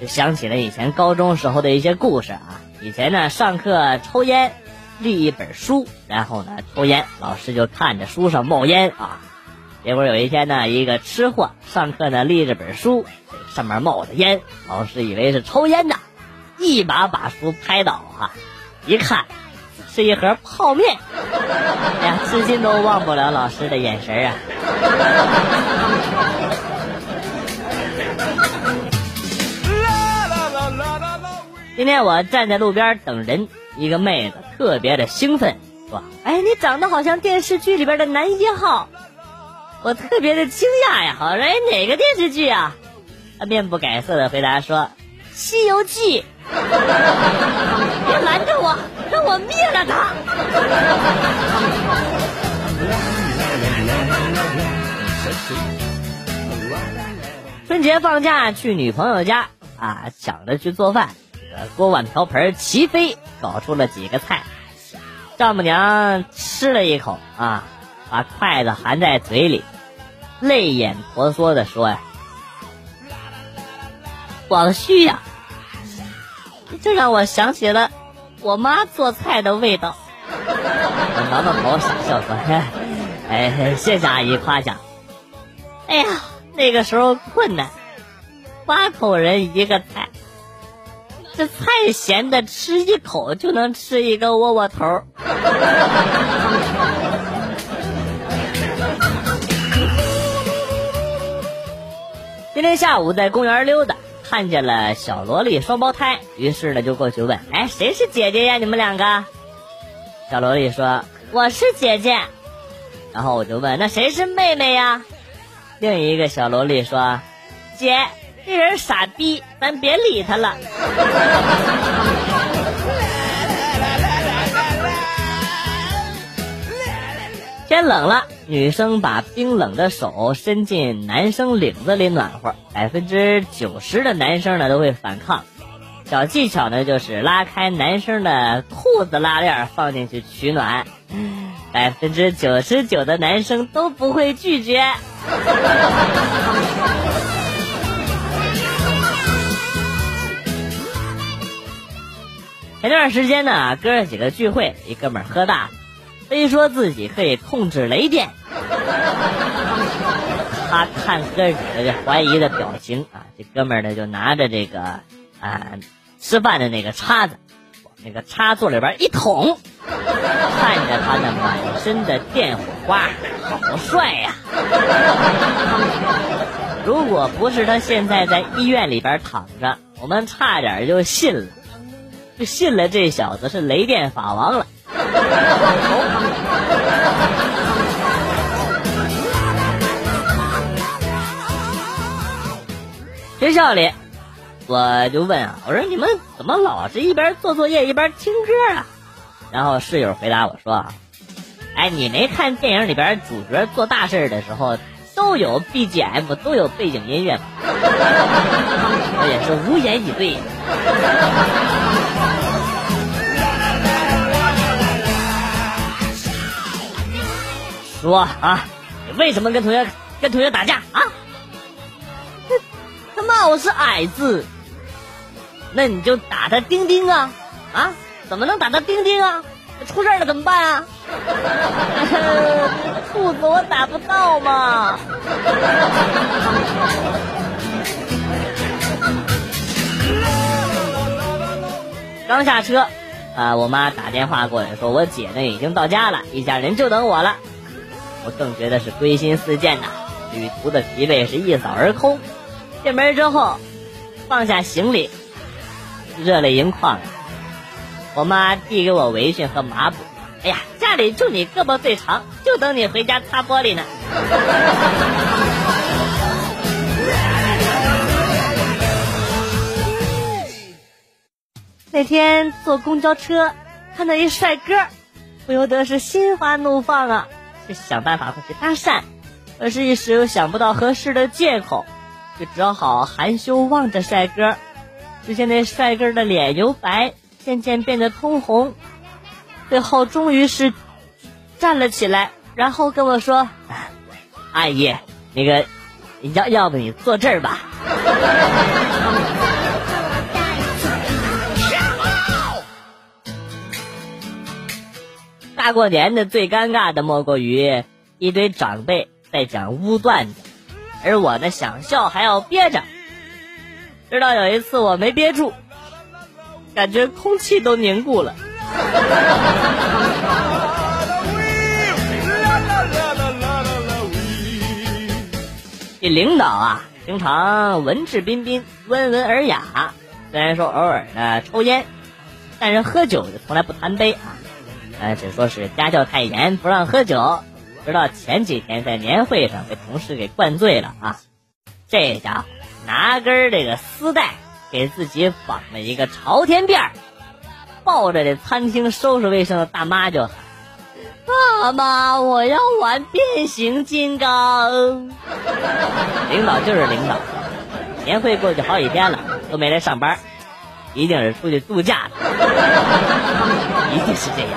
就想起了以前高中时候的一些故事啊。以前呢上课抽烟，立一本书，然后呢抽烟，老师就看着书上冒烟啊。结果有一天呢，一个吃货上课呢立着本书，上面冒着烟，老师以为是抽烟的，一把把书拍倒啊，一看是一盒泡面。哎呀，至今都忘不了老师的眼神啊！今天我站在路边等人，一个妹子特别的兴奋，说：“哎，你长得好像电视剧里边的男一号。”我特别的惊讶呀，好说：“哎，哪个电视剧啊？”她面不改色的回答说：“《西游记》。”别拦着我，让我灭了他！春节放假去女朋友家啊，想着去做饭，锅碗瓢盆齐飞，搞出了几个菜。丈母娘吃了一口啊，把筷子含在嘴里，泪眼婆娑的说呀：“广旭呀。”这让我想起了我妈做菜的味道。我挠挠头傻笑说：“ 哎，谢谢阿姨夸奖。哎呀，那个时候困难，八口人一个菜，这菜咸的吃一口就能吃一个窝窝头。”今天下午在公园溜达。看见了小萝莉双胞胎，于是呢就过去问：“哎，谁是姐姐呀？你们两个？”小萝莉说：“我是姐姐。”然后我就问：“那谁是妹妹呀？”另一个小萝莉说：“姐，这人傻逼，咱别理他了。”天冷了，女生把冰冷的手伸进男生领子里暖和，百分之九十的男生呢都会反抗。小技巧呢就是拉开男生的裤子拉链放进去取暖，百分之九十九的男生都不会拒绝。前段时间呢，哥儿几个聚会，一哥们喝大了。非说自己可以控制雷电，他看哥几个这怀疑的表情啊，这哥们呢就拿着这个啊吃饭的那个叉子，往那个插座里边一捅，看着他那满身的电火花，好帅呀！如果不是他现在在医院里边躺着，我们差点就信了，就信了这小子是雷电法王了。学校里，我就问啊，我说你们怎么老是一边做作业一边听歌啊？然后室友回答我说啊，哎，你没看电影里边主角做大事的时候都有 BGM，都有背景音乐吗？我也是无言以对。说啊，你为什么跟同学跟同学打架啊？他骂我是矮子，那你就打他钉钉啊啊！怎么能打他钉钉啊？出事了怎么办啊？兔子我打不到嘛。刚下车，啊，我妈打电话过来说，我姐呢已经到家了，一家人就等我了。我更觉得是归心似箭呐，旅途的疲惫是一扫而空。进门之后，放下行李，热泪盈眶。我妈递给我围裙和抹布，哎呀，家里就你胳膊最长，就等你回家擦玻璃呢。那天坐公交车看到一帅哥，不由得是心花怒放啊，就想办法过去搭讪，可是一时又想不到合适的借口，就只好含羞望着帅哥。只见那帅哥的脸由白渐渐变得通红，最后终于是站了起来，然后跟我说：“阿姨，那个要要不你坐这儿吧。”大过年的最尴尬的莫过于一堆长辈在讲污段子，而我呢想笑还要憋着。直到有一次我没憋住，感觉空气都凝固了。这领导啊，平常文质彬彬、温文尔雅，虽然说偶尔呢抽烟，但是喝酒就从来不贪杯啊。呃，只说是家教太严，不让喝酒。直到前几天在年会上被同事给灌醉了啊！这家伙拿根这个丝带给自己绑了一个朝天辫儿，抱着这餐厅收拾卫生的大妈就喊：“爸妈，我要玩变形金刚！”领导就是领导，年会过去好几天了都没来上班，一定是出去度假了，一定是这样。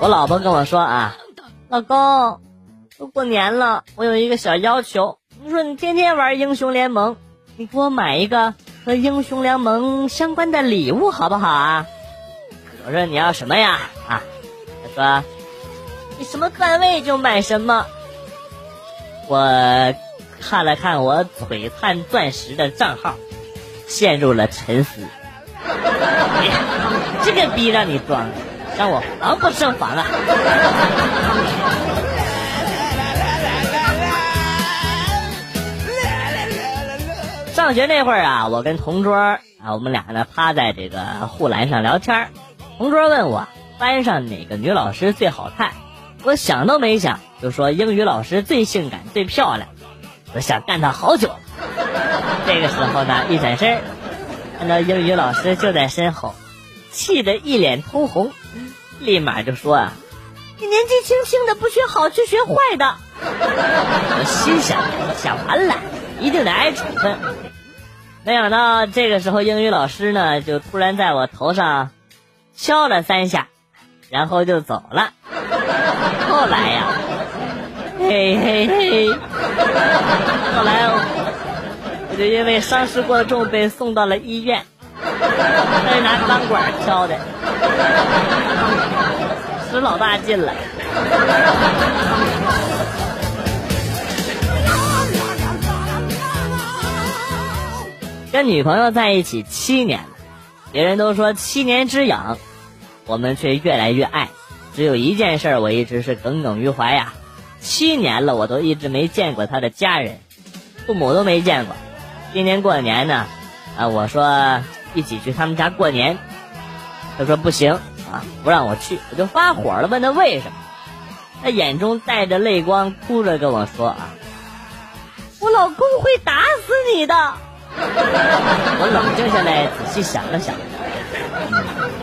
我老婆跟我说啊，老公，都过年了，我有一个小要求。你说你天天玩英雄联盟，你给我买一个和英雄联盟相关的礼物好不好啊？我说你要什么呀？啊，他说你什么段位就买什么。我看了看我璀璨钻石的账号。陷入了沉思。这个逼让你装，让我防不胜防啊！上学那会儿啊，我跟同桌啊，我们俩呢趴在这个护栏上聊天同桌问我班上哪个女老师最好看，我想都没想就说英语老师最性感最漂亮，我想干她好久。这个时候呢，一转身，看到英语老师就在身后，气得一脸通红，立马就说：“啊，你年纪轻轻的不学好，去学坏的。”我心想：想完了，一定得挨处分。没想到这个时候，英语老师呢，就突然在我头上敲了三下，然后就走了。后来呀，嘿嘿嘿，后来我。就因为伤势过重被送到了医院，他是拿钢管敲的，使老大劲了。跟女朋友在一起七年，别人都说七年之痒，我们却越来越爱。只有一件事我一直是耿耿于怀呀，七年了我都一直没见过他的家人，父母都没见过。今年过年呢，啊，我说一起去他们家过年，他说不行啊，不让我去，我就发火了，问他为什么，他眼中带着泪光，哭着跟我说啊，我老公会打死你的。我冷静下来，仔细想了想，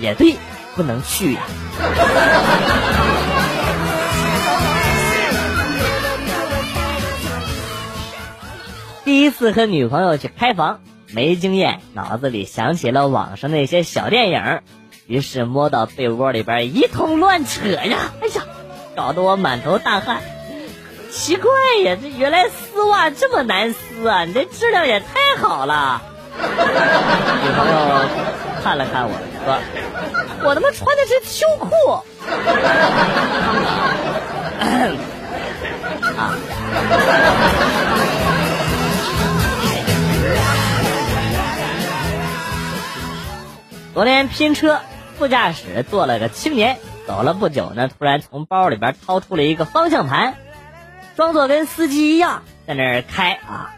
也对，不能去呀。第一次和女朋友去开房，没经验，脑子里想起了网上那些小电影，于是摸到被窝里边一通乱扯呀，哎呀，搞得我满头大汗。奇怪呀，这原来丝袜这么难撕啊！你这质量也太好了。女朋友看了看我说：“我他妈穿的是秋裤。”啊。昨天拼车，副驾驶坐了个青年，走了不久呢，突然从包里边掏出了一个方向盘，装作跟司机一样在那儿开啊。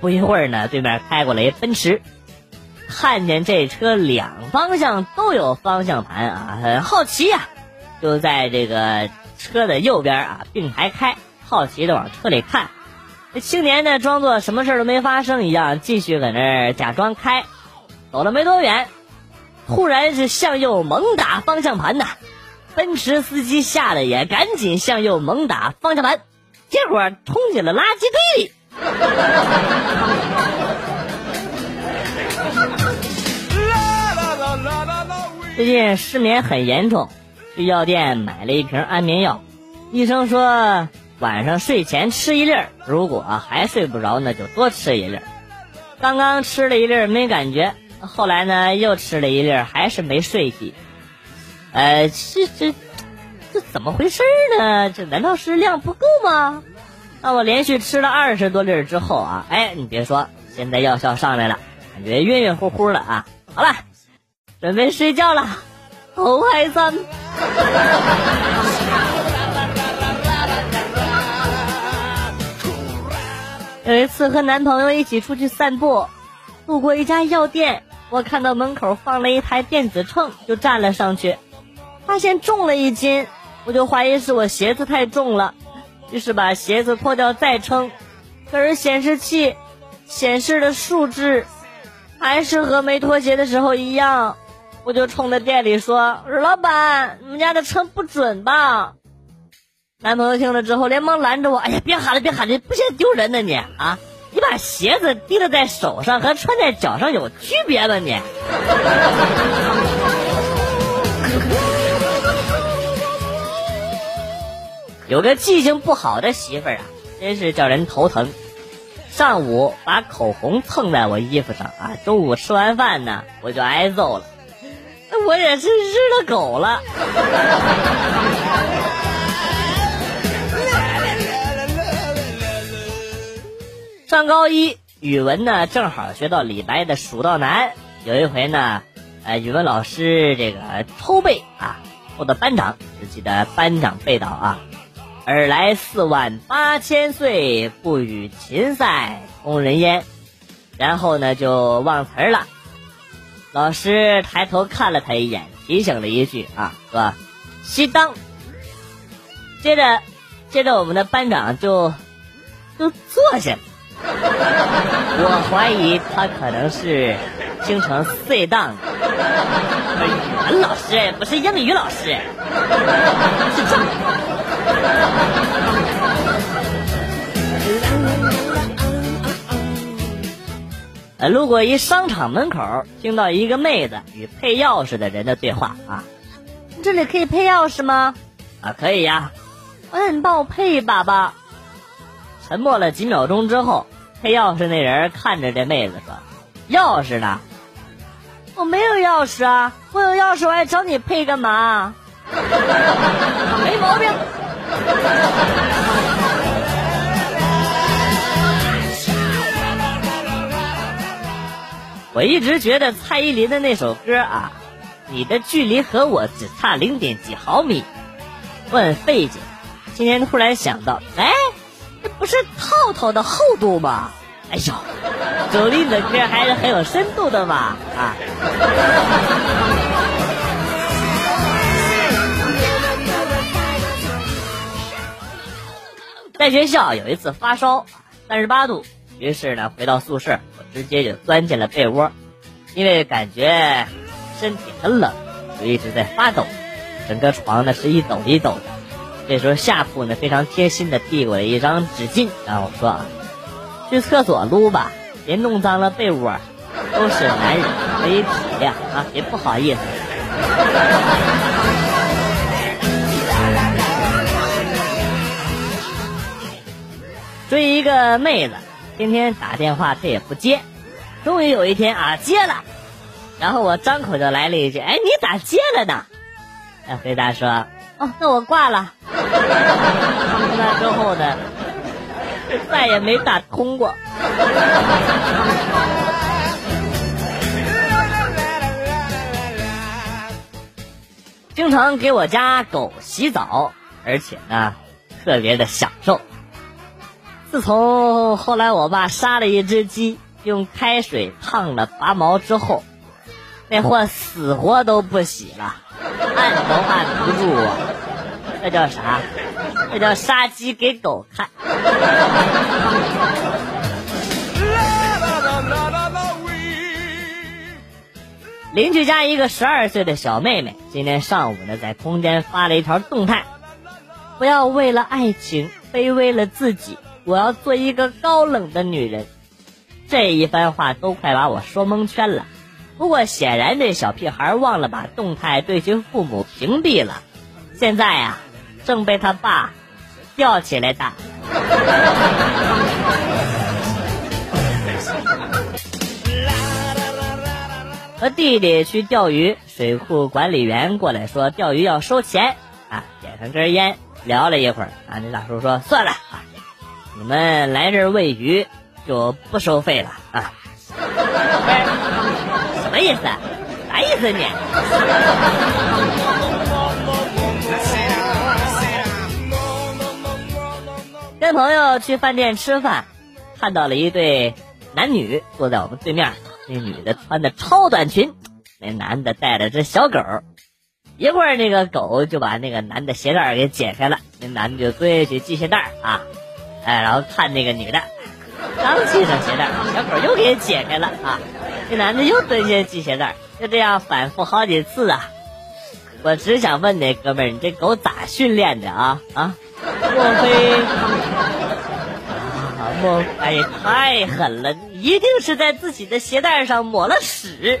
不一会儿呢，对面开过来一奔驰，看见这车两方向都有方向盘啊，很好奇呀，就在这个车的右边啊并排开，好奇的往车里看，这青年呢，装作什么事都没发生一样，继续在那儿假装开。走了没多远，突然是向右猛打方向盘呐！奔驰司机吓得也赶紧向右猛打方向盘，结果冲进了垃圾堆里。最近失眠很严重，去药店买了一瓶安眠药，医生说晚上睡前吃一粒儿，如果还睡不着，那就多吃一粒儿。刚刚吃了一粒儿没感觉，后来呢又吃了一粒儿，还是没睡意。呃，这这这怎么回事呢？这难道是量不够吗？那我连续吃了二十多粒儿之后啊，哎，你别说，现在药效上来了，感觉晕晕乎乎的啊。好了，准备睡觉了，好开心。有一次和男朋友一起出去散步，路过一家药店，我看到门口放了一台电子秤，就站了上去，发现重了一斤，我就怀疑是我鞋子太重了。于是把鞋子脱掉再称，可是显示器显示的数字还是和没脱鞋的时候一样，我就冲着店里说：“老板，你们家的称不准吧？”男朋友听了之后连忙拦着我：“哎呀，别喊了，别喊了，不嫌丢人呢你啊！你把鞋子提了在手上和穿在脚上有区别吗你？”有个记性不好的媳妇儿啊，真是叫人头疼。上午把口红蹭在我衣服上啊，中午吃完饭呢，我就挨揍了。我也是日了狗了。上高一语文呢，正好学到李白的《蜀道难》。有一回呢，呃，语文老师这个抽背啊，我的班长只记得班长背道啊。尔来四万八千岁，不与秦塞同人烟。然后呢，就忘词儿了。老师抬头看了他一眼，提醒了一句啊，说熄灯。接着，接着我们的班长就就坐下。我怀疑他可能是京城碎档。语文老师不是英语老师，是这。呃，路过一商场门口，听到一个妹子与配钥匙的人的对话啊，这里可以配钥匙吗？啊，可以呀。那你帮我配一把吧。沉默了几秒钟之后，配钥匙那人看着这妹子说：“钥匙呢？我没有钥匙啊，我有钥匙我还找你配干嘛？没毛病。”我一直觉得蔡依林的那首歌啊，你的距离和我只差零点几毫米，我很费解。今天突然想到，哎，这不是套套的厚度吗？哎呦，周丽的歌还是很有深度的嘛啊！在学校有一次发烧，三十八度，于是呢回到宿舍，我直接就钻进了被窝，因为感觉身体很冷，就一直在发抖，整个床呢是一抖一抖的。这时候下铺呢非常贴心的递过来一张纸巾，然后我说啊，去厕所撸吧，别弄脏了被窝，都是男人，可以体谅啊，别不好意思。追一个妹子，天天打电话他也不接，终于有一天啊接了，然后我张口就来了一句：“哎，你咋接了呢？”她回答说：“哦，那我挂了。”那之后呢，再也没打通过。经常给我家狗洗澡，而且呢，特别的享受。自从后来我爸杀了一只鸡，用开水烫了拔毛之后，那货死活都不洗了，按都按不住啊！这叫啥？这叫杀鸡给狗看。邻居家一个十二岁的小妹妹，今天上午呢，在空间发了一条动态：不要为了爱情卑微了自己，我要做一个高冷的女人。这一番话都快把我说蒙圈了。不过显然这小屁孩忘了把动态对其父母屏蔽了，现在呀，正被他爸吊起来打。和弟弟去钓鱼，水库管理员过来说钓鱼要收钱啊，点上根烟，聊了一会儿啊，那大叔说算了，你们来这儿喂鱼就不收费了啊。什么意思？啥意思你？跟朋友去饭店吃饭，看到了一对男女坐在我们对面。那女的穿的超短裙，那男的带着只小狗，一会儿那个狗就把那个男的鞋带给解开了，那男的就蹲下去系鞋带啊，哎，然后看那个女的，刚系上鞋带，小狗又给解开了啊，这男的又蹲下系鞋带，就这样反复好几次啊。我只想问那哥们儿，你这狗咋训练的啊啊？莫非？啊莫哎，太狠了！一定是在自己的鞋带上抹了屎。